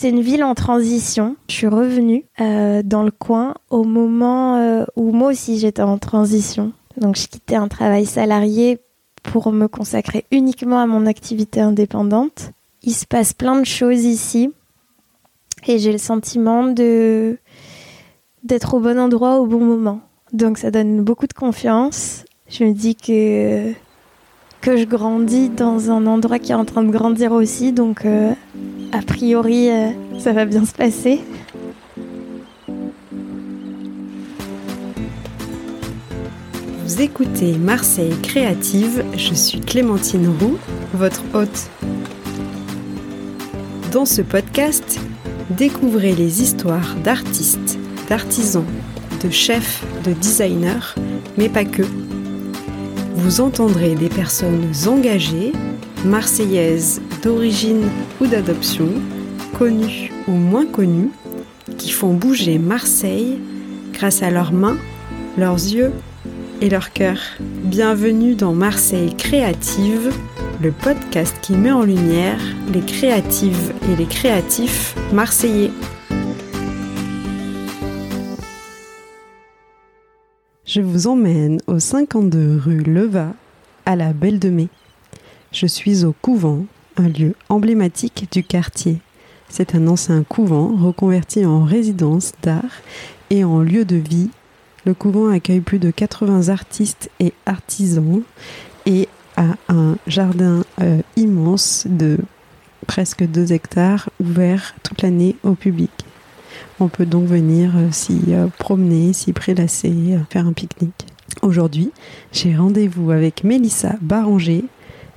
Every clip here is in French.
C'est une ville en transition. Je suis revenue euh, dans le coin au moment euh, où moi aussi j'étais en transition. Donc je quittais un travail salarié pour me consacrer uniquement à mon activité indépendante. Il se passe plein de choses ici et j'ai le sentiment de d'être au bon endroit au bon moment. Donc ça donne beaucoup de confiance. Je me dis que que je grandis dans un endroit qui est en train de grandir aussi, donc euh, a priori euh, ça va bien se passer. Vous écoutez Marseille Créative, je suis Clémentine Roux, votre hôte. Dans ce podcast, découvrez les histoires d'artistes, d'artisans, de chefs, de designers, mais pas que vous entendrez des personnes engagées, marseillaises d'origine ou d'adoption, connues ou moins connues, qui font bouger Marseille grâce à leurs mains, leurs yeux et leur cœur. Bienvenue dans Marseille Créative, le podcast qui met en lumière les créatives et les créatifs marseillais. Je vous emmène au 52 rue Leva, à la Belle de Mai. Je suis au couvent, un lieu emblématique du quartier. C'est un ancien couvent reconverti en résidence d'art et en lieu de vie. Le couvent accueille plus de 80 artistes et artisans et a un jardin euh, immense de presque 2 hectares ouvert toute l'année au public. On peut donc venir euh, s'y euh, promener, s'y prélasser, euh, faire un pique-nique. Aujourd'hui, j'ai rendez-vous avec Mélissa Baranger,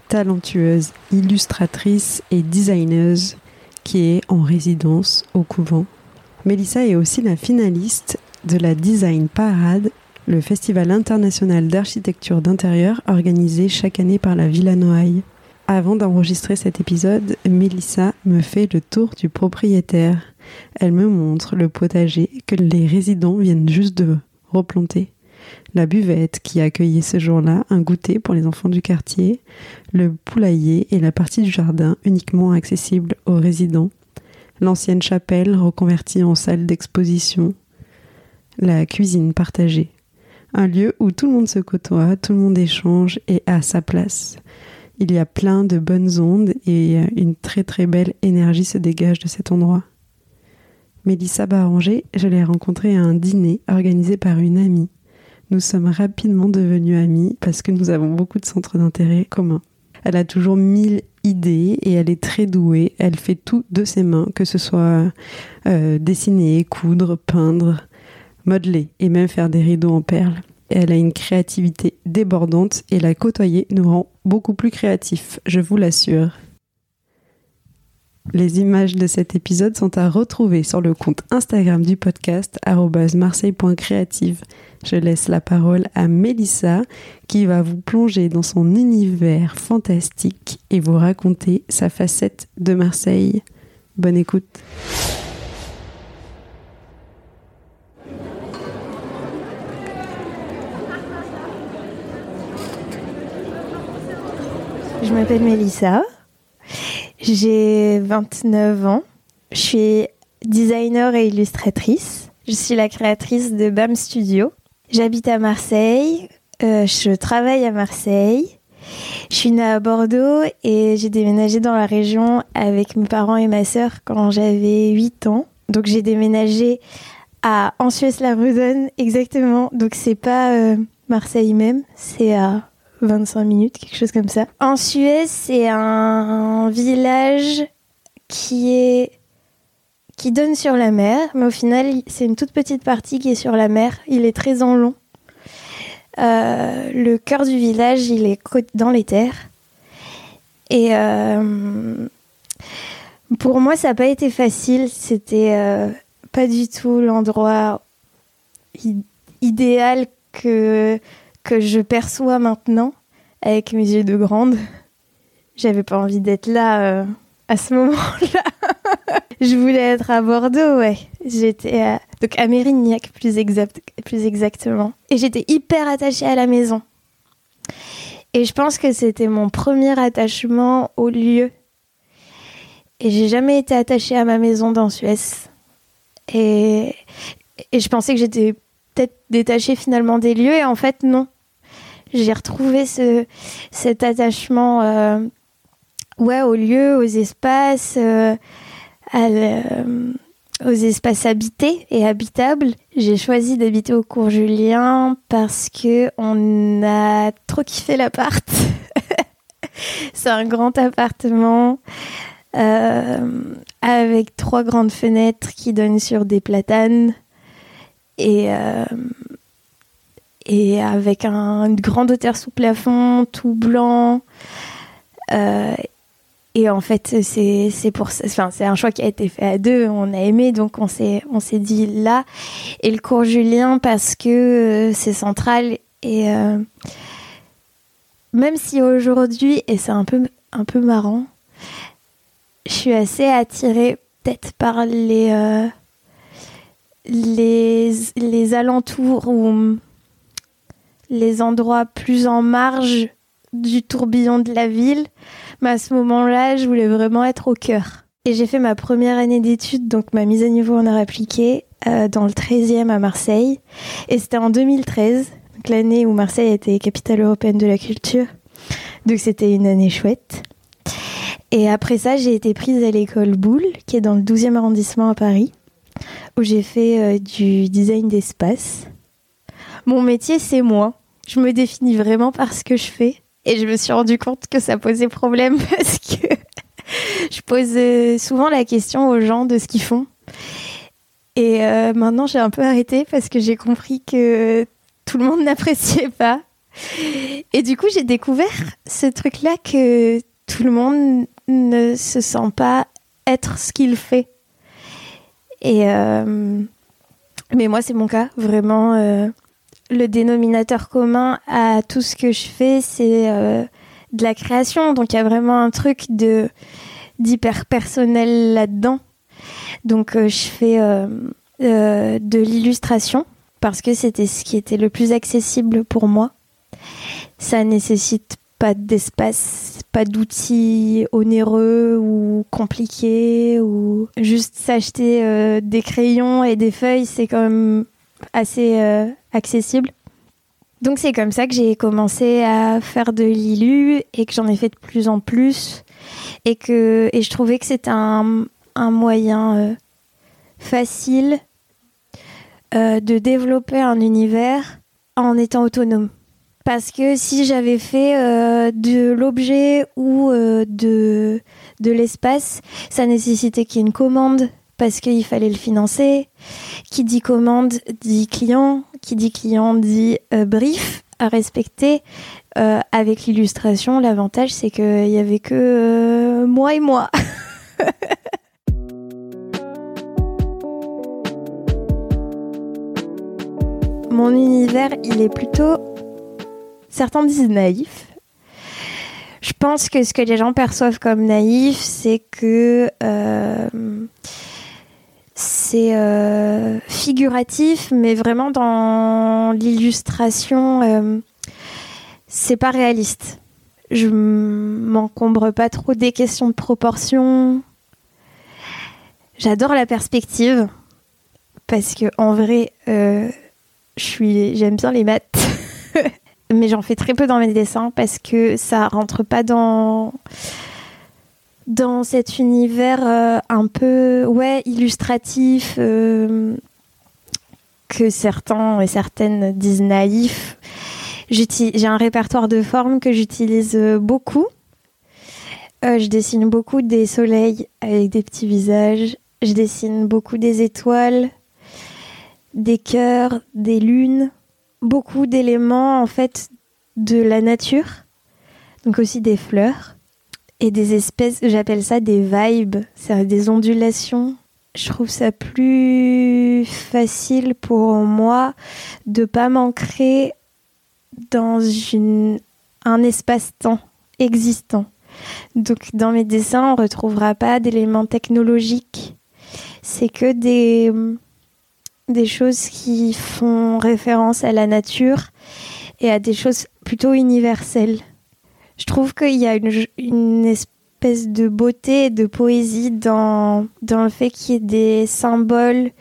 talentueuse illustratrice et designeuse qui est en résidence au couvent. Mélissa est aussi la finaliste de la Design Parade, le festival international d'architecture d'intérieur organisé chaque année par la Villa Noailles. Avant d'enregistrer cet épisode, Mélissa me fait le tour du propriétaire. Elle me montre le potager que les résidents viennent juste de replanter. La buvette qui accueillait ce jour-là un goûter pour les enfants du quartier, le poulailler et la partie du jardin uniquement accessible aux résidents, l'ancienne chapelle reconvertie en salle d'exposition, la cuisine partagée, un lieu où tout le monde se côtoie, tout le monde échange et a sa place. Il y a plein de bonnes ondes et une très très belle énergie se dégage de cet endroit. Mélissa Baranger, je l'ai rencontrée à un dîner organisé par une amie. Nous sommes rapidement devenus amis parce que nous avons beaucoup de centres d'intérêt communs. Elle a toujours mille idées et elle est très douée. Elle fait tout de ses mains, que ce soit euh, dessiner, coudre, peindre, modeler et même faire des rideaux en perles elle a une créativité débordante et la côtoyer nous rend beaucoup plus créatifs, je vous l'assure. Les images de cet épisode sont à retrouver sur le compte Instagram du podcast marseille.creative. Je laisse la parole à Mélissa qui va vous plonger dans son univers fantastique et vous raconter sa facette de Marseille. Bonne écoute. Je m'appelle Mélissa. J'ai 29 ans. Je suis designer et illustratrice. Je suis la créatrice de BAM Studio. J'habite à Marseille. Euh, je travaille à Marseille. Je suis née à Bordeaux et j'ai déménagé dans la région avec mes parents et ma sœur quand j'avais 8 ans. Donc j'ai déménagé à Ansuès-la-Rudonne exactement. Donc c'est pas euh, Marseille même, c'est à 25 minutes, quelque chose comme ça. En Suède, c'est un village qui est qui donne sur la mer, mais au final, c'est une toute petite partie qui est sur la mer. Il est très en long. Euh, le cœur du village, il est dans les terres. Et euh, pour moi, ça n'a pas été facile. C'était euh, pas du tout l'endroit idéal que que je perçois maintenant avec mes yeux de grande. J'avais pas envie d'être là euh, à ce moment-là. je voulais être à Bordeaux, ouais. J'étais à... donc à Mérignac plus, exact... plus exactement. Et j'étais hyper attachée à la maison. Et je pense que c'était mon premier attachement au lieu. Et j'ai jamais été attachée à ma maison dans Suez. Et, et je pensais que j'étais peut-être détachée finalement des lieux, et en fait, non. J'ai retrouvé ce, cet attachement euh, ouais, aux lieux, aux espaces, euh, aux espaces habités et habitables. J'ai choisi d'habiter au cours Julien parce que on a trop kiffé l'appart. C'est un grand appartement euh, avec trois grandes fenêtres qui donnent sur des platanes et, euh, et avec un, une grande hauteur sous plafond, tout blanc. Euh, et en fait, c'est pour enfin c'est un choix qui a été fait à deux. On a aimé, donc on s'est on s'est dit là. Et le cours Julien parce que c'est central et même si aujourd'hui et c'est un peu un peu marrant, je suis assez attirée peut-être par les, euh, les, les alentours ou les endroits plus en marge du tourbillon de la ville. Mais à ce moment-là, je voulais vraiment être au cœur. Et j'ai fait ma première année d'études, donc ma mise à niveau en art appliqué, euh, dans le 13e à Marseille. Et c'était en 2013, l'année où Marseille été capitale européenne de la culture. Donc c'était une année chouette. Et après ça, j'ai été prise à l'école Boulle, qui est dans le 12e arrondissement à Paris, où j'ai fait euh, du design d'espace. Mon métier, c'est moi. Je me définis vraiment par ce que je fais. Et je me suis rendu compte que ça posait problème parce que je pose euh, souvent la question aux gens de ce qu'ils font. Et euh, maintenant, j'ai un peu arrêté parce que j'ai compris que tout le monde n'appréciait pas. Et du coup, j'ai découvert ce truc-là que tout le monde ne se sent pas être ce qu'il fait. Et euh, mais moi, c'est mon cas. Vraiment, euh, le dénominateur commun à tout ce que je fais, c'est euh, de la création. Donc, il y a vraiment un truc de d'hyper personnel là-dedans. Donc, je fais de l'illustration parce que c'était ce qui était le plus accessible pour moi. Ça nécessite pas d'espace, pas d'outils onéreux ou compliqués ou juste s'acheter euh, des crayons et des feuilles, c'est quand même assez euh, accessible. Donc c'est comme ça que j'ai commencé à faire de l'ILU et que j'en ai fait de plus en plus et que et je trouvais que c'était un, un, moyen euh, facile de développer un univers en étant autonome. Parce que si j'avais fait euh, de l'objet ou euh, de, de l'espace, ça nécessitait qu'il y ait une commande parce qu'il fallait le financer. Qui dit commande dit client. Qui dit client dit euh, brief à respecter. avec l'illustration, l'avantage c'est qu'il n'y avait que moi et moi. Mon univers, il est plutôt Certains disent naïf. Je pense que ce que les gens perçoivent comme naïf, c'est que euh, euh, figuratif, mais vraiment dans l'illustration, euh, c'est pas réaliste. Je m'encombre pas trop des questions de proportion. J'adore la perspective parce que en vrai, je suis, j'aime bien les maths. mais j'en fais très peu dans mes dessins parce que ça rentre pas dans dans cet univers euh, un peu ouais illustratif euh, que certains et certaines disent naïf. J'ai un répertoire de formes que j'utilise beaucoup. Euh, je dessine beaucoup des soleils avec des petits visages. Je dessine beaucoup des étoiles, des cœurs, des lunes beaucoup d'éléments en fait de la nature, donc aussi des fleurs et des espèces, j'appelle ça des vibes, c'est des ondulations. Je trouve ça plus facile pour moi de pas m'ancrer dans un espace-temps existant. Donc dans mes dessins, on retrouvera pas d'éléments technologiques. C'est que des choses qui font référence à la nature et à des choses plutôt universelles. Je trouve qu'il y a une, espèce de beauté et de poésie dans, dans le fait qu'il y ait des symboles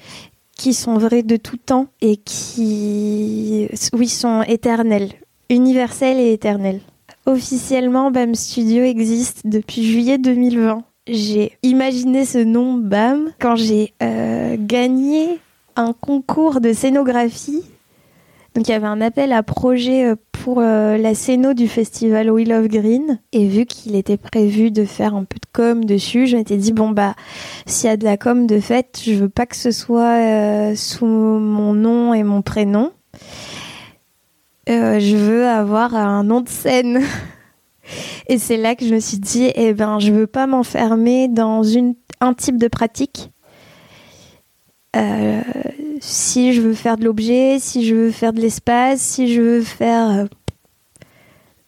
qui sont vrais de tout temps et qui, oui, sont éternels, universels et éternels. Officiellement, BAM Studio existe depuis juillet 2020. J'ai imaginé ce nom BAM quand j'ai euh, gagné un concours de scénographie. Donc il y avait un appel à projet euh, pour euh, la scéno du festival We Love Green. Et vu qu'il était prévu de faire un peu de com dessus, je m'étais dit bon bah s'il y a de la com de fait, je veux pas que ce soit sous mon nom et mon prénom. Euh, je veux avoir un nom de scène. Et c'est là que je me suis dit, eh ben, je veux pas m'enfermer dans une, un type de pratique. Euh, si je veux faire de l'objet, si je veux faire de l'espace, si je veux faire euh,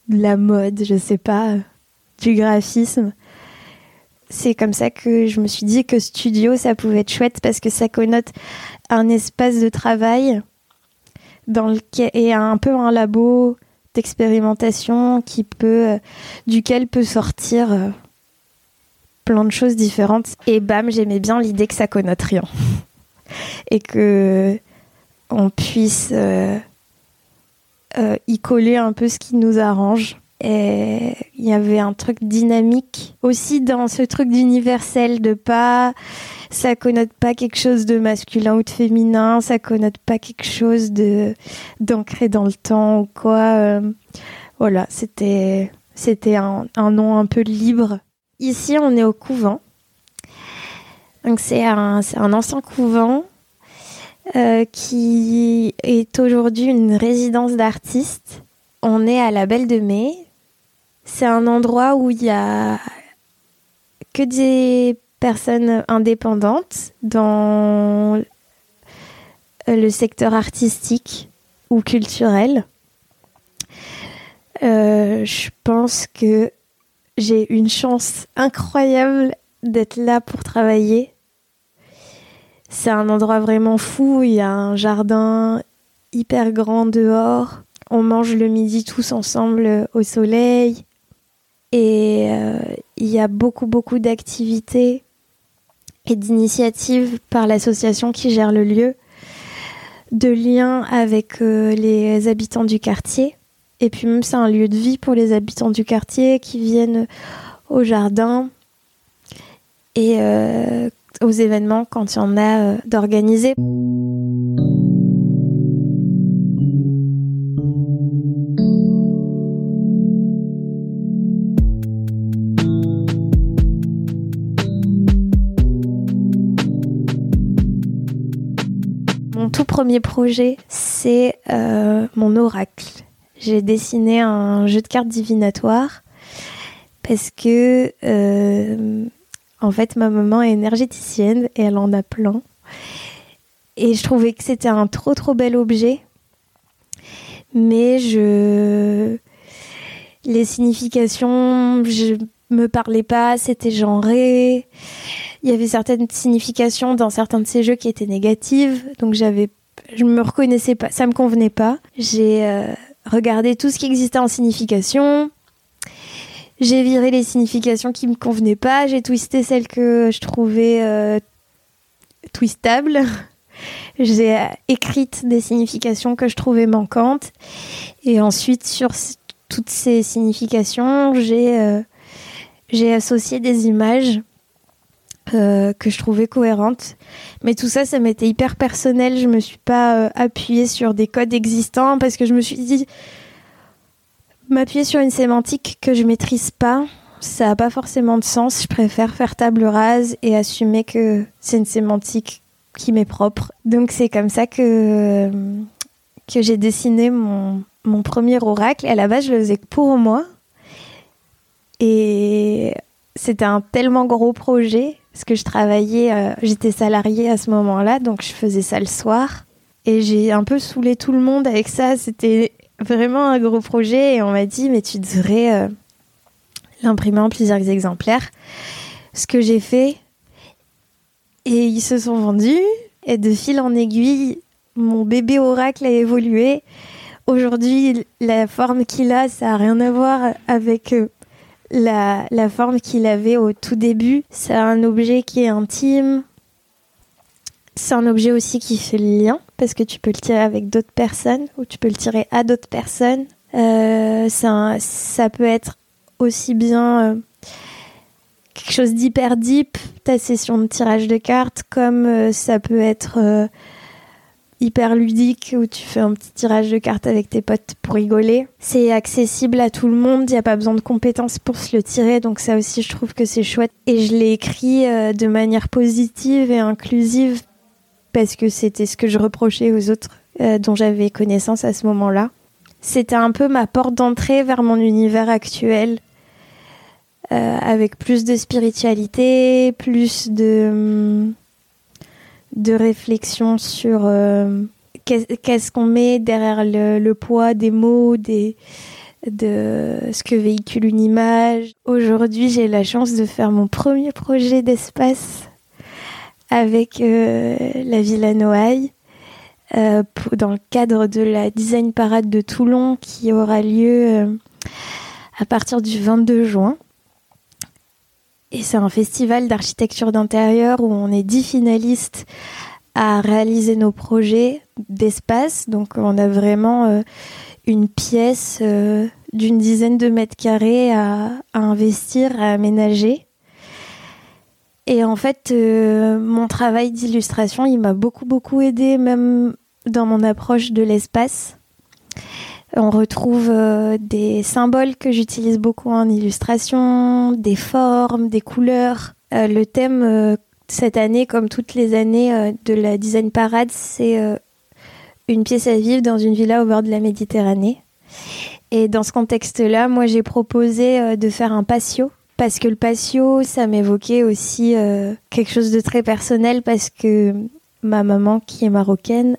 de la mode, je sais pas, du graphisme. C'est comme ça que je me suis dit que studio, ça pouvait être chouette parce que ça connote un espace de travail dans lequel et un peu un labo d'expérimentation qui peut euh, duquel peut sortir euh, plein de choses différentes et bam j'aimais bien l'idée que ça connote rien et que on puisse euh, y coller un peu ce qui nous arrange et il y avait un truc dynamique aussi dans ce truc d'universel de pas ça connote pas quelque chose de masculin ou de féminin, ça connote pas quelque chose de d'ancré dans le temps ou quoi. Euh, voilà, c'était c'était un, nom un peu libre. Ici, on est au couvent. Donc c'est un, un ancien couvent euh, qui est aujourd'hui une résidence d'artistes. On est à la Belle de Mai. C'est un endroit où il y a que des personnes indépendantes dans le secteur artistique ou culturel. Euh, je pense que j'ai une chance incroyable d'être là pour travailler. C'est un endroit vraiment fou, il y a un jardin hyper grand dehors. On mange le midi tous ensemble au soleil. Et euh, il y a beaucoup, beaucoup d'activités et d'initiatives par l'association qui gère le lieu, de liens avec euh, les habitants du quartier. Et puis même c'est un lieu de vie pour les habitants du quartier qui viennent au jardin et euh, aux événements quand il y en a euh, d'organisés. tout premier projet, c'est euh, mon oracle. J'ai dessiné un jeu de cartes divinatoire parce que, euh, en fait, ma maman est énergéticienne et elle en a plein. Et je trouvais que c'était un trop trop bel objet. Mais je. Les significations, je me parlais pas, c'était genré il y avait certaines significations dans certains de ces jeux qui étaient négatives, donc j'avais, je me reconnaissais pas, ça me convenait pas. J'ai euh, regardé tout ce qui existait en signification. J'ai viré les significations qui me convenaient pas. J'ai twisté celles que je trouvais euh, twistables. J'ai euh, écrite des significations que je trouvais manquantes. Et ensuite, sur toutes ces significations, j'ai j'ai associé des images euh, que je trouvais cohérente. Mais tout ça, ça m'était hyper personnel. Je me suis pas euh, appuyée sur des codes existants parce que je me suis dit m'appuyer sur une sémantique que je maîtrise pas, ça a pas forcément de sens. Je préfère faire table rase et assumer que c'est une sémantique qui m'est propre. Donc c'est comme ça que que j'ai dessiné mon mon premier oracle. À la base, je le faisais pour moi. Et c'était un tellement gros projet parce que je travaillais, euh, j'étais salariée à ce moment-là, donc je faisais ça le soir. Et j'ai un peu saoulé tout le monde avec ça. C'était vraiment un gros projet et on m'a dit, mais tu devrais euh, l'imprimer en plusieurs exemplaires. Ce que j'ai fait, et ils se sont vendus. Et de fil en aiguille, mon bébé oracle a évolué. Aujourd'hui, la forme qu'il a, ça n'a rien à voir avec euh, la, la forme qu'il avait au tout début. C'est un objet qui est intime. C'est un objet aussi qui fait le lien parce que tu peux le tirer avec d'autres personnes ou tu peux le tirer à d'autres personnes. Euh, un, ça peut être aussi bien euh, quelque chose d'hyper deep, ta session de tirage de cartes, comme euh, ça peut être euh, hyper ludique où tu fais un petit tirage de cartes avec tes potes pour rigoler. C'est accessible à tout le monde, il n'y a pas besoin de compétences pour se le tirer, donc ça aussi je trouve que c'est chouette. Et je l'ai écrit de manière positive et inclusive parce que c'était ce que je reprochais aux autres dont j'avais connaissance à ce moment-là. C'était un peu ma porte d'entrée vers mon univers actuel euh, avec plus de spiritualité, plus de, de réflexion sur euh, qu'est-ce qu'on met derrière le, le, poids des mots, des, de ce que véhicule une image. Aujourd'hui, j'ai la chance de faire mon premier projet d'espace avec euh, la Villa Noailles. Euh, dans le cadre de la Design Parade de Toulon qui aura lieu euh, à partir du 22 juin. Et c'est un festival d'architecture d'intérieur où on est dix finalistes à réaliser nos projets d'espace. Donc on a vraiment une pièce d'une dizaine de mètres carrés à, investir, à aménager. Et en fait, euh, mon travail d'illustration, il m'a beaucoup, beaucoup aidé, même dans mon approche de l'espace. On retrouve euh, des symboles que j'utilise beaucoup en illustration, des formes, des couleurs. Euh, le thème cette année, comme toutes les années de la Design Parade, c'est une pièce à vivre dans une villa au bord de la Méditerranée. Et dans ce contexte-là, moi j'ai proposé de faire un patio parce que le patio, ça m'évoquait aussi quelque chose de très personnel parce que ma maman, qui est marocaine,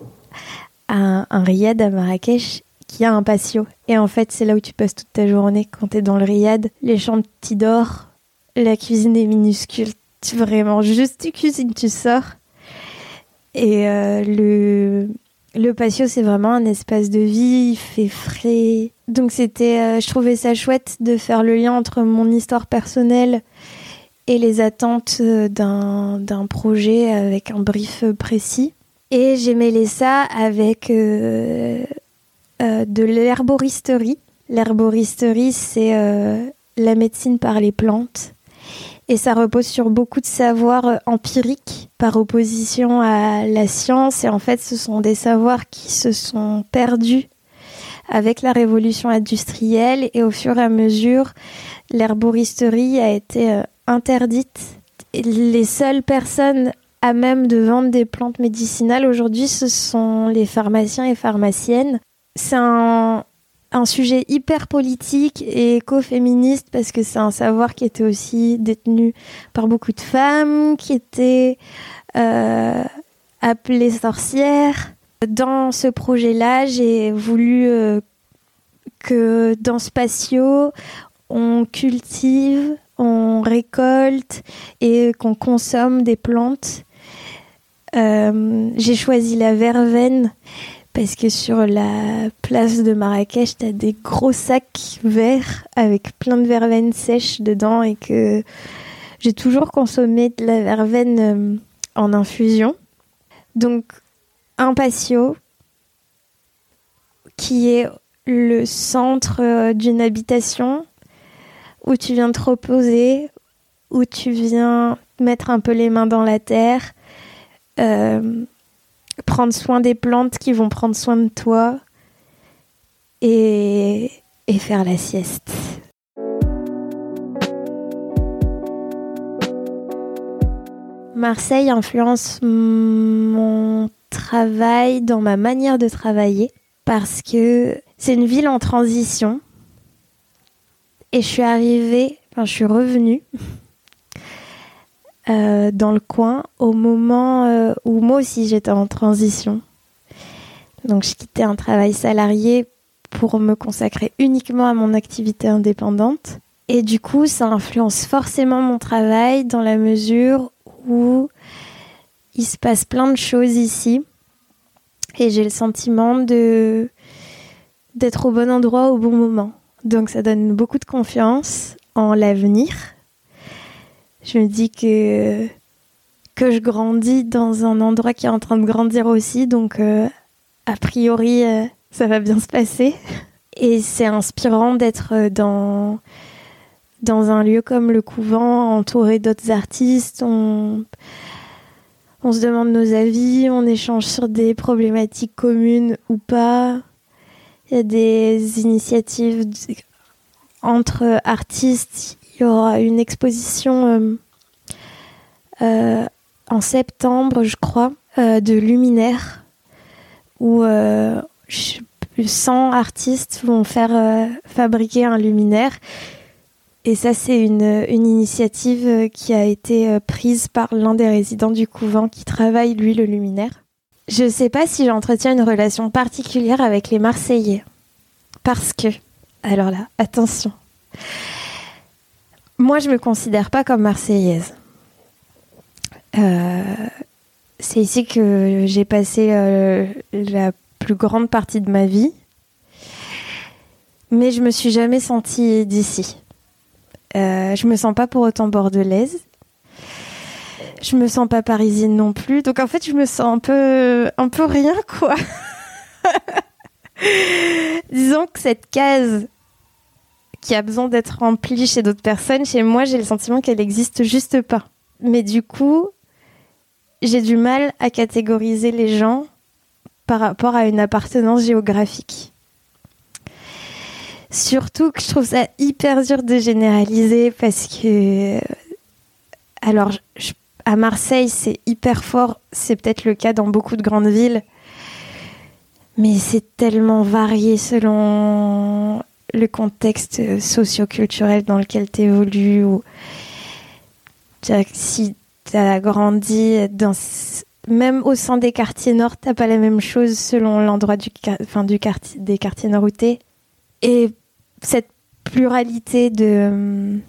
a un riad à Marrakech qu'il y a un patio. Et en fait, c'est là où tu passes toute ta journée quand tu es dans le riad. Les chambres, tu dors. La cuisine est minuscule. Tu, vraiment, juste tu cuisines, tu sors. Et euh, le, le patio, c'est vraiment un espace de vie. Il fait frais. Donc, c'était, euh, je trouvais ça chouette de faire le lien entre mon histoire personnelle et les attentes euh, d'un, projet avec un brief précis. Et j'ai mêlé ça avec euh, de l'herboristerie. L'herboristerie, c'est la médecine par les plantes. Et ça repose sur beaucoup de savoirs euh, empiriques par opposition à la science. Et en fait, ce sont des savoirs qui se sont perdus avec la révolution industrielle. Et au fur et à mesure, l'herboristerie a été interdite. les seules personnes à même de vendre des plantes médicinales aujourd'hui, ce sont les pharmaciens et pharmaciennes c'est un, un, sujet hyper politique et écoféministe parce que c'est un savoir qui était aussi détenu par beaucoup de femmes, qui étaient euh, appelées sorcières. Dans ce projet-là, j'ai voulu euh, que dans ce patio, on cultive, on récolte et qu'on consomme des plantes. Euh, j'ai choisi la verveine parce que sur la place de Marrakech, tu as des gros sacs verts avec plein de verveine sèche dedans et que j'ai toujours consommé de la verveine euh, en infusion. Donc, un patio qui est le centre euh, d'une habitation où tu viens te reposer, où tu viens mettre un peu les mains dans la terre. Euh, prendre soin des plantes qui vont prendre soin de toi et, et faire la sieste. Marseille influence mon travail dans ma manière de travailler parce que c'est une ville en transition et je suis arrivée, enfin je suis revenue euh, dans le coin au moment euh, où moi aussi j'étais en transition. Donc je quittais un travail salarié pour me consacrer uniquement à mon activité indépendante. Et du coup, ça influence forcément mon travail dans la mesure où il se passe plein de choses ici. Et j'ai le sentiment de d'être au bon endroit au bon moment. Donc ça donne beaucoup de confiance en l'avenir. Je me dis que que je grandis dans un endroit qui est en train de grandir aussi, donc euh, a priori euh, ça va bien se passer. Et c'est inspirant d'être dans dans un lieu comme le couvent, entouré d'autres artistes. On, on se demande nos avis, on échange sur des problématiques communes ou pas. Il y a des initiatives entre artistes. Il y aura une exposition euh, euh, en septembre, je crois, euh, de luminaires où 100 artistes vont faire fabriquer un luminaire. Et ça, c'est une, une, initiative qui a été prise par l'un des résidents du couvent qui travaille, lui, le luminaire. Je ne sais pas si j'entretiens une relation particulière avec les Marseillais. Parce que, alors là, attention, moi, je me considère pas comme marseillaise. Euh, c'est ici que j'ai passé euh, la plus grande partie de ma vie. Mais je me suis jamais sentie d'ici. Euh, je me sens pas pour autant bordelaise. Je me sens pas parisienne non plus. Donc en fait, je me sens un peu, un peu rien, quoi. Disons que cette case qui a besoin d'être remplie chez d'autres personnes, chez moi, j'ai le sentiment qu'elle n'existe juste pas. Mais du coup, j'ai du mal à catégoriser les gens par rapport à une appartenance géographique. Surtout que je trouve ça hyper dur de généraliser parce que. Alors, à Marseille, c'est hyper fort. C'est peut-être le cas dans beaucoup de grandes villes. Mais c'est tellement varié selon le contexte socio-culturel dans lequel tu évolues ou si tu as grandi dans même au sein des quartiers nord, t'as pas la même chose selon l'endroit du, du quartier, des quartiers nord où Et cette pluralité de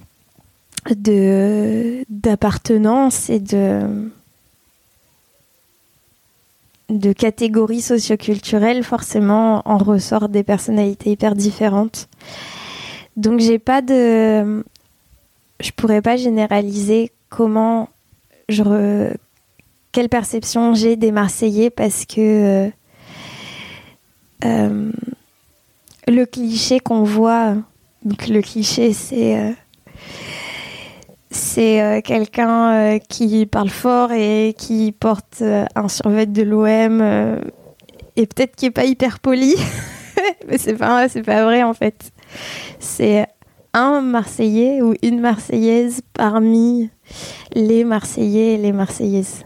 d'appartenance et de de catégories socioculturelles, forcément, en ressort des personnalités hyper différentes. Donc, j'ai pas de. Je pourrais pas généraliser comment je. Quelle perception j'ai des Marseillais parce que. Euh, euh, le cliché qu'on voit. Donc, le cliché, c'est. Euh, c'est euh, quelqu'un euh, qui parle fort et qui porte euh, un survêt de l'OM et peut-être qui est pas hyper poli, mais c'est pas c'est pas vrai en fait. C'est un Marseillais ou une Marseillaise parmi les Marseillais et les Marseillaises.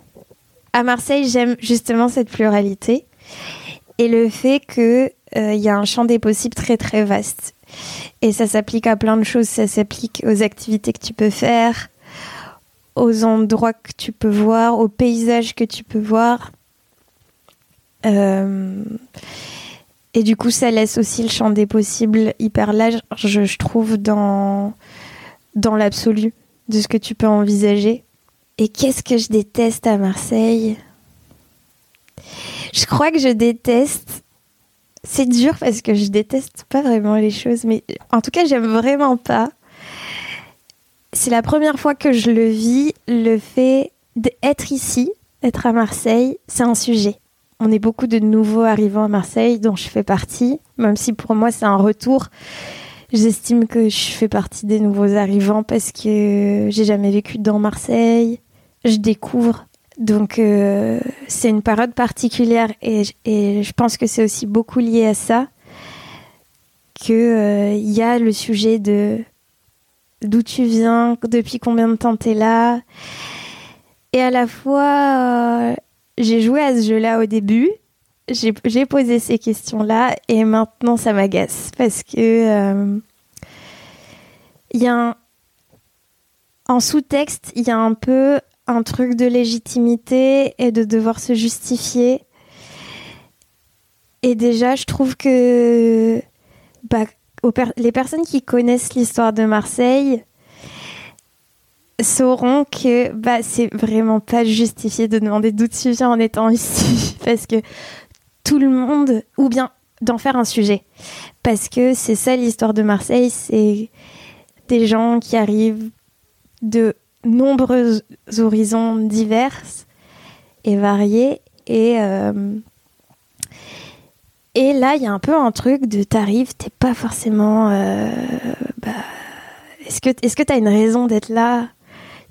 À Marseille, j'aime justement cette pluralité et le fait qu'il y a un champ des possibles très très vaste. Et ça s'applique à plein de choses. Ça s'applique aux activités que tu peux faire, aux endroits que tu peux voir, aux paysages que tu peux voir. Euh, et du coup, ça laisse aussi le champ des possibles hyper large, je, trouve, dans, dans l'absolu de ce que tu peux envisager. Et qu'est-ce que je déteste à Marseille? Je crois que je déteste c'est dur parce que je déteste pas vraiment les choses, mais en tout cas, j'aime vraiment pas. C'est la première fois que je le vis, le fait d'être ici, d'être à Marseille, c'est un sujet. On est beaucoup de nouveaux arrivants à Marseille, dont je fais partie, même si pour moi c'est un retour. J'estime que je fais partie des nouveaux arrivants parce que j'ai jamais vécu dans Marseille. Je découvre donc euh, c'est une période particulière et, je pense que c'est aussi beaucoup lié à ça qu'il euh, y a le sujet de d'où tu viens, depuis combien de temps tu es là. Et à la fois, euh, j'ai joué à ce jeu-là au début, j'ai posé ces questions-là et maintenant ça m'agace parce que il y a un, en sous-texte, il y a un peu un truc de légitimité et de devoir se justifier. Et déjà, je trouve que bah, les personnes qui connaissent l'histoire de Marseille sauront que bah, c'est vraiment pas justifié de demander d'où tu viens en étant ici. Parce que tout le monde, ou bien d'en faire un sujet. Parce que c'est ça l'histoire de Marseille, c'est des gens qui arrivent de nombreux horizons divers et variés. Et, euh, et là, il y a un peu un truc de t'arrives, t'es pas forcément. Euh, bah, est-ce que est-ce t'as une raison d'être là?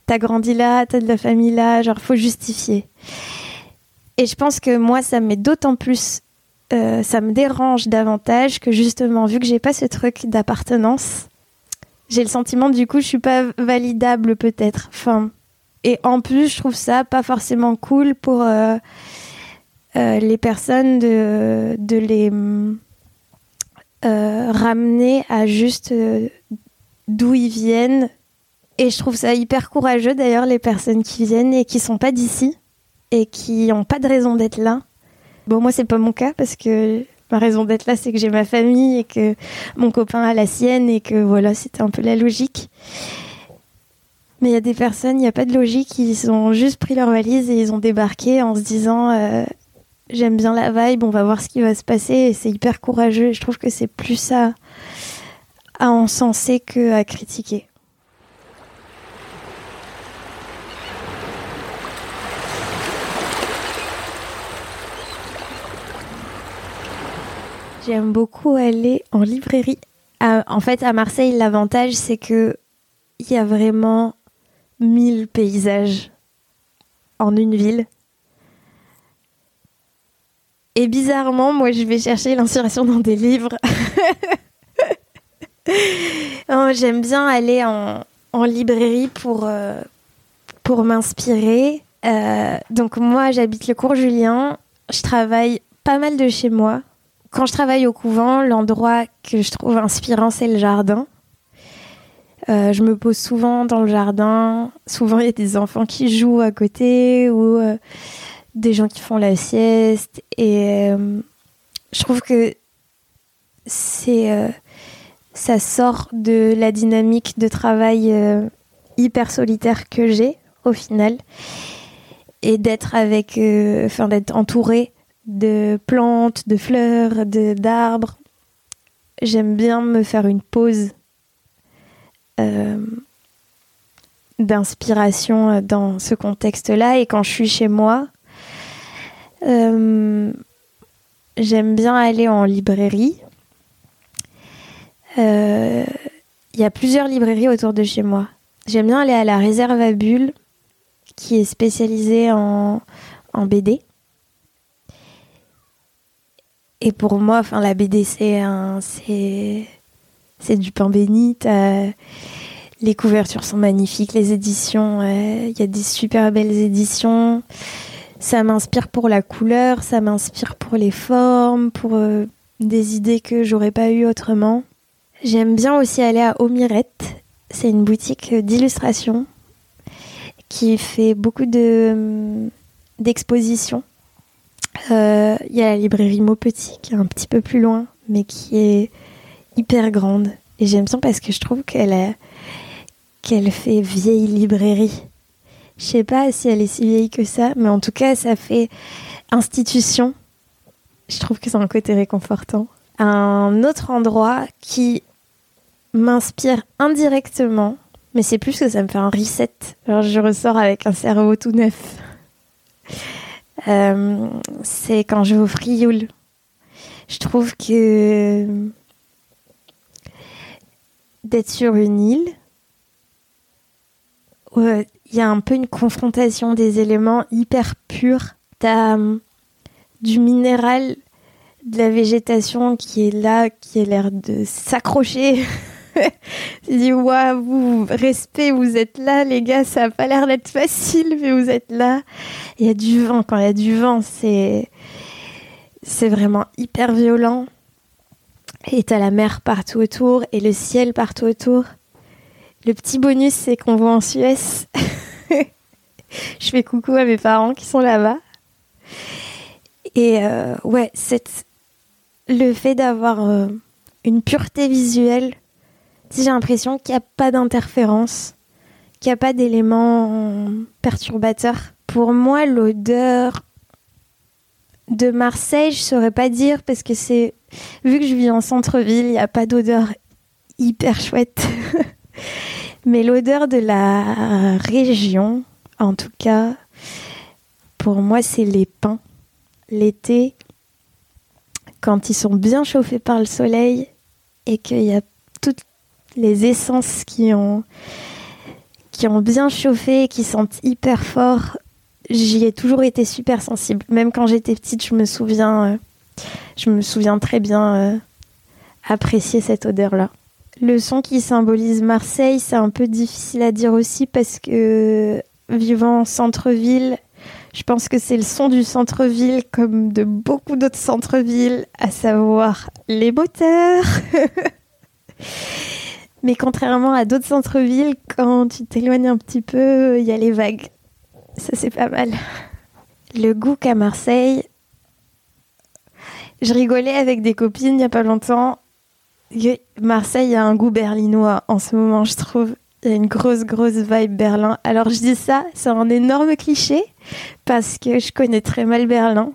T'as grandi là, t'as de la famille là, genre faut justifier. Et je pense que moi, ça me met d'autant plus, euh, ça me dérange davantage que justement, vu que j'ai pas ce truc d'appartenance, j'ai le sentiment du coup, je suis pas validable peut-être. Enfin, et en plus, je trouve ça pas forcément cool pour euh, euh, les personnes de, de les ramener à juste d'où ils viennent. Et je trouve ça hyper courageux d'ailleurs, les personnes qui viennent et qui sont pas d'ici et qui n'ont pas de raison d'être là. Bon, moi, c'est pas mon cas parce que ma raison d'être là, c'est que j'ai ma famille et que mon copain a la sienne et que voilà, c'était un peu la logique. Mais il y a des personnes, il n'y a pas de logique, ils ont juste pris leur valise et ils ont débarqué en se disant euh, j'aime bien la vibe, on va voir ce qui va se passer et c'est hyper courageux. je trouve que c'est plus ça à encenser que à critiquer. J'aime beaucoup aller en librairie. en fait, à Marseille, l'avantage, c'est que il y a vraiment mille paysages en une ville. Et bizarrement, moi, je vais chercher l'inspiration dans des livres. Oh, j'aime bien aller en, librairie pour, euh, m'inspirer. Euh, donc moi, j'habite le cours Julien. Je travaille pas mal de chez moi. Quand je travaille au couvent, l'endroit que je trouve inspirant, c'est le jardin. Euh, je me pose souvent dans le jardin. Souvent, il y a des enfants qui jouent à côté ou des gens qui font la sieste. Et je trouve que c'est ça sort de la dynamique de travail euh, hyper solitaire que j'ai au final et d'être avec euh, enfin d'être entourée de plantes, de fleurs, de d'arbres. J'aime bien me faire une pause euh, d'inspiration dans ce contexte-là et quand je suis chez moi, j'aime bien aller en librairie il euh, y a plusieurs librairies autour de chez moi. J'aime bien aller à la réserve à bulles, qui est spécialisée en, en BD. Et pour moi, enfin, la BD, c'est c'est, du pain béni. Les couvertures sont magnifiques, les éditions, il y a des super belles éditions. Ça m'inspire pour la couleur, ça m'inspire pour les formes, pour euh, des idées que j'aurais pas eues autrement. J'aime bien aussi aller à Omirette. C'est une boutique d'illustration qui fait beaucoup de d'expositions. Euh, il y a la librairie Maupetit qui est un petit peu plus loin, mais qui est hyper grande. Et j'aime bien parce que je trouve qu'elle qu'elle fait vieille librairie. Je sais pas si elle est si vieille que ça, mais en tout cas, ça fait institution. Je trouve que c'est un côté réconfortant. Un autre endroit qui m'inspire indirectement, mais c'est plus que ça me fait un reset. Alors je ressors avec un cerveau tout neuf. Euh, c'est quand je vais au Frioul. Je trouve que d'être sur une île, il y a un peu une confrontation des éléments hyper purs. T'as euh, du minéral, de la végétation qui est là, qui a l'air de s'accrocher J'ai dit, waouh, respect, vous êtes là, les gars, ça a pas l'air d'être facile, mais vous êtes là. Il y a du vent, quand il y a du vent, c'est, c'est vraiment hyper violent. Et t'as la mer partout autour et le ciel partout autour. Le petit bonus, c'est qu'on voit en Suez. Je fais coucou à mes parents qui sont là-bas. Et euh, ouais, le fait d'avoir euh, une pureté visuelle j'ai l'impression qu'il n'y a pas d'interférence, qu'il n'y a pas d'éléments perturbateurs. Pour moi, l'odeur de Marseille, je saurais pas dire parce que c'est vu que je vis en centre-ville, il n'y a pas d'odeur hyper chouette. Mais l'odeur de la région, en tout cas, pour moi, c'est les pins. L'été, quand ils sont bien chauffés par le soleil et qu'il y a les essences qui ont, qui ont bien chauffé qui sentent hyper fort, j'y ai toujours été super sensible. Même quand j'étais petite, je me souviens, euh, je me souviens très bien euh, apprécier cette odeur-là. Le son qui symbolise Marseille, c'est un peu difficile à dire aussi parce que vivant en centre-ville, je pense que c'est le son du centre-ville comme de beaucoup d'autres centres-villes, à savoir les moteurs. Mais contrairement à d'autres centres-villes, quand tu t'éloignes un petit peu, il y a les vagues. Ça, c'est pas mal. Le goût qu'à Marseille, je rigolais avec des copines il n'y a pas longtemps. Marseille a un goût berlinois en ce moment, je trouve. Il y a une grosse, grosse vibe Berlin. Alors je dis ça, c'est un énorme cliché, parce que je connais très mal Berlin,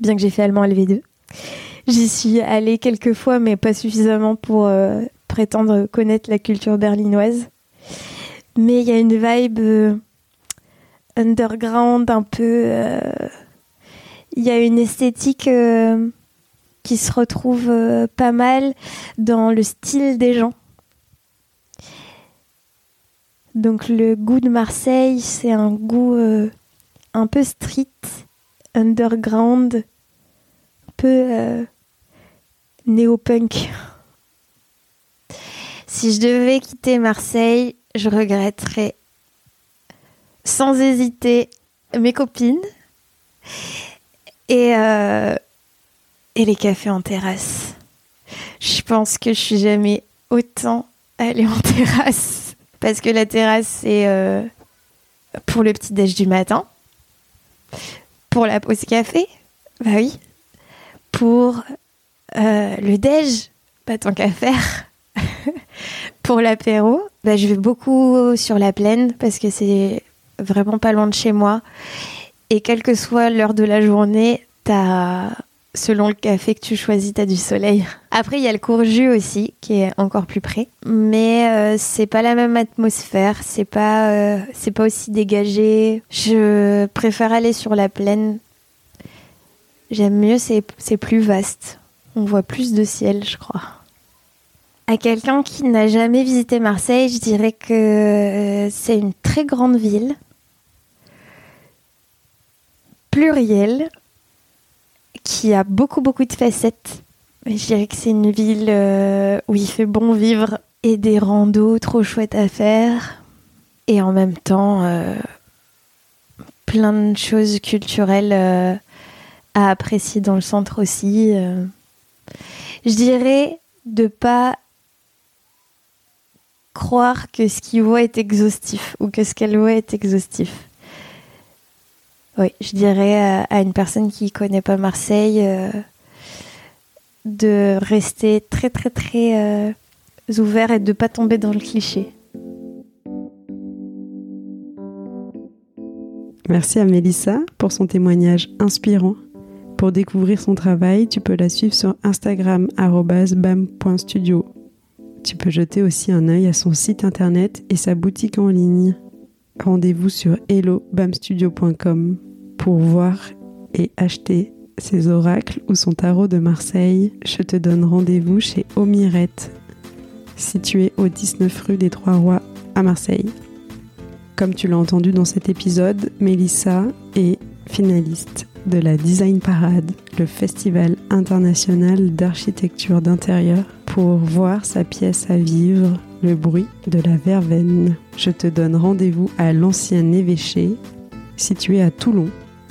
bien que j'ai fait allemand LV2. J'y suis allée quelques fois, mais pas suffisamment pour euh, prétendre connaître la culture berlinoise. Mais il y a une vibe euh, underground, un peu... Euh, il y a une esthétique qui se retrouve pas mal dans le style des gens. Donc le goût de Marseille, c'est un goût un peu street, underground, un peu euh, néo-punk. Si je devais quitter Marseille, je regretterais sans hésiter mes copines et, euh, et les cafés en terrasse. Je pense que je suis jamais autant allée en terrasse parce que la terrasse c'est euh, pour le petit déj du matin pour la pause café Bah oui. Pour euh, le déj Pas tant qu'à faire. Pour l'apéro bah, Je vais beaucoup sur la plaine parce que c'est vraiment pas loin de chez moi. Et quelle que soit l'heure de la journée, t'as selon le café que tu choisis, tu as du soleil. Après, il y a le courju aussi, qui est encore plus près. Mais euh, c'est pas la même atmosphère, c'est pas, euh, c'est pas aussi dégagé. Je préfère aller sur la plaine. J'aime mieux, c'est, c'est plus vaste. On voit plus de ciel, je crois. À quelqu'un qui n'a jamais visité Marseille, je dirais que euh, c'est une très grande ville, plurielle, qui a beaucoup, beaucoup de facettes. Je dirais que c'est une ville euh, où il fait bon vivre et des randos trop chouettes à faire. Et en même temps, euh, plein de choses culturelles à apprécier dans le centre aussi. Je dirais de pas croire que ce qu'il voit est exhaustif ou que ce qu'elle voit est exhaustif. Oui, je dirais à une personne qui connaît pas Marseille euh, de rester très très très euh, ouvert et de pas tomber dans le cliché. Merci à Mélissa pour son témoignage inspirant. Pour découvrir son travail, tu peux la suivre sur Instagram bam.studio. Tu peux jeter aussi un œil à son site internet et sa boutique en ligne. Rendez-vous sur hellobamstudio.com pour voir et acheter ses oracles ou son tarot de Marseille, je te donne rendez-vous chez Omirette, situé au 19 rue des Trois Rois à Marseille. Comme tu l'as entendu dans cet épisode, Mélissa est finaliste de la Design Parade, le festival international d'architecture d'intérieur, pour voir sa pièce à vivre, le bruit de la verveine. Je te donne rendez-vous à l'ancien évêché, situé à Toulon,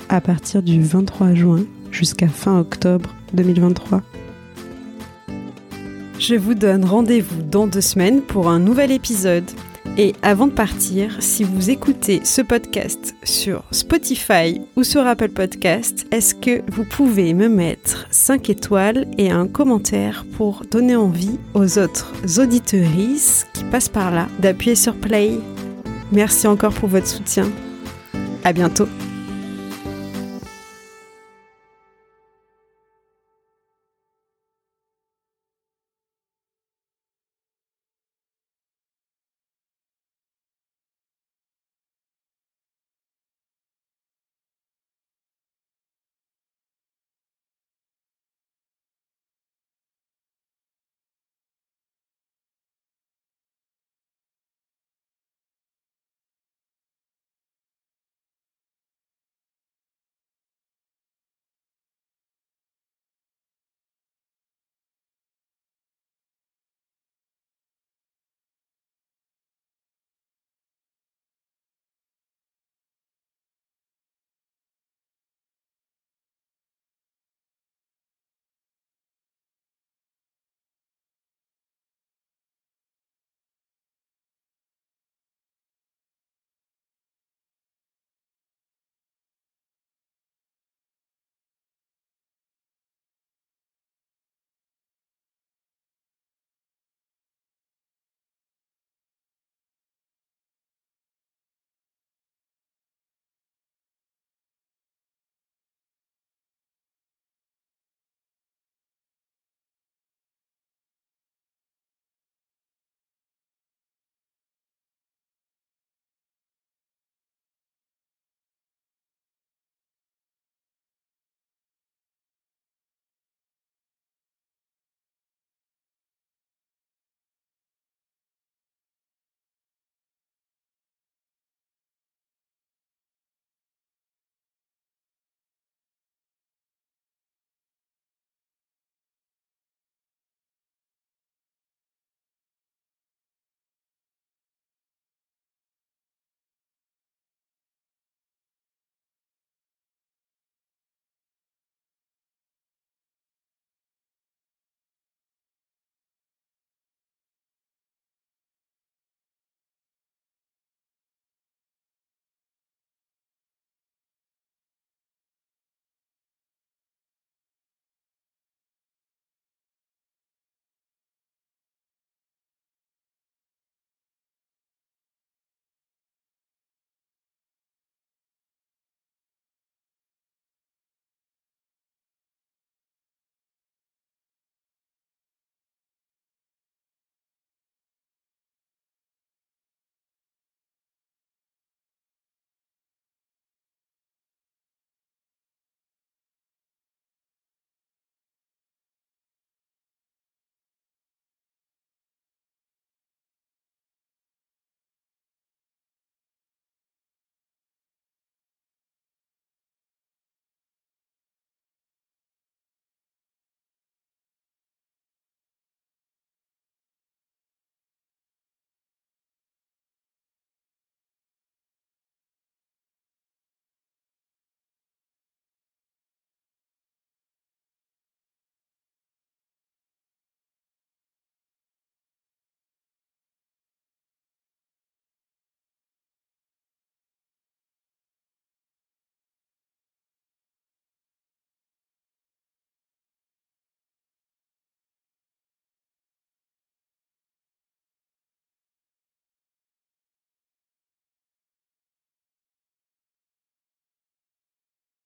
à partir du 23 juin jusqu'à fin octobre 2023. Je vous donne rendez-vous dans deux semaines pour un nouvel épisode. Et avant de partir, si vous écoutez ce podcast sur Spotify ou sur Apple Podcast, est-ce que vous pouvez me mettre 5 étoiles et un commentaire pour donner envie aux autres auditorices qui passent par là d'appuyer sur Play? Merci encore pour votre soutien. À bientôt.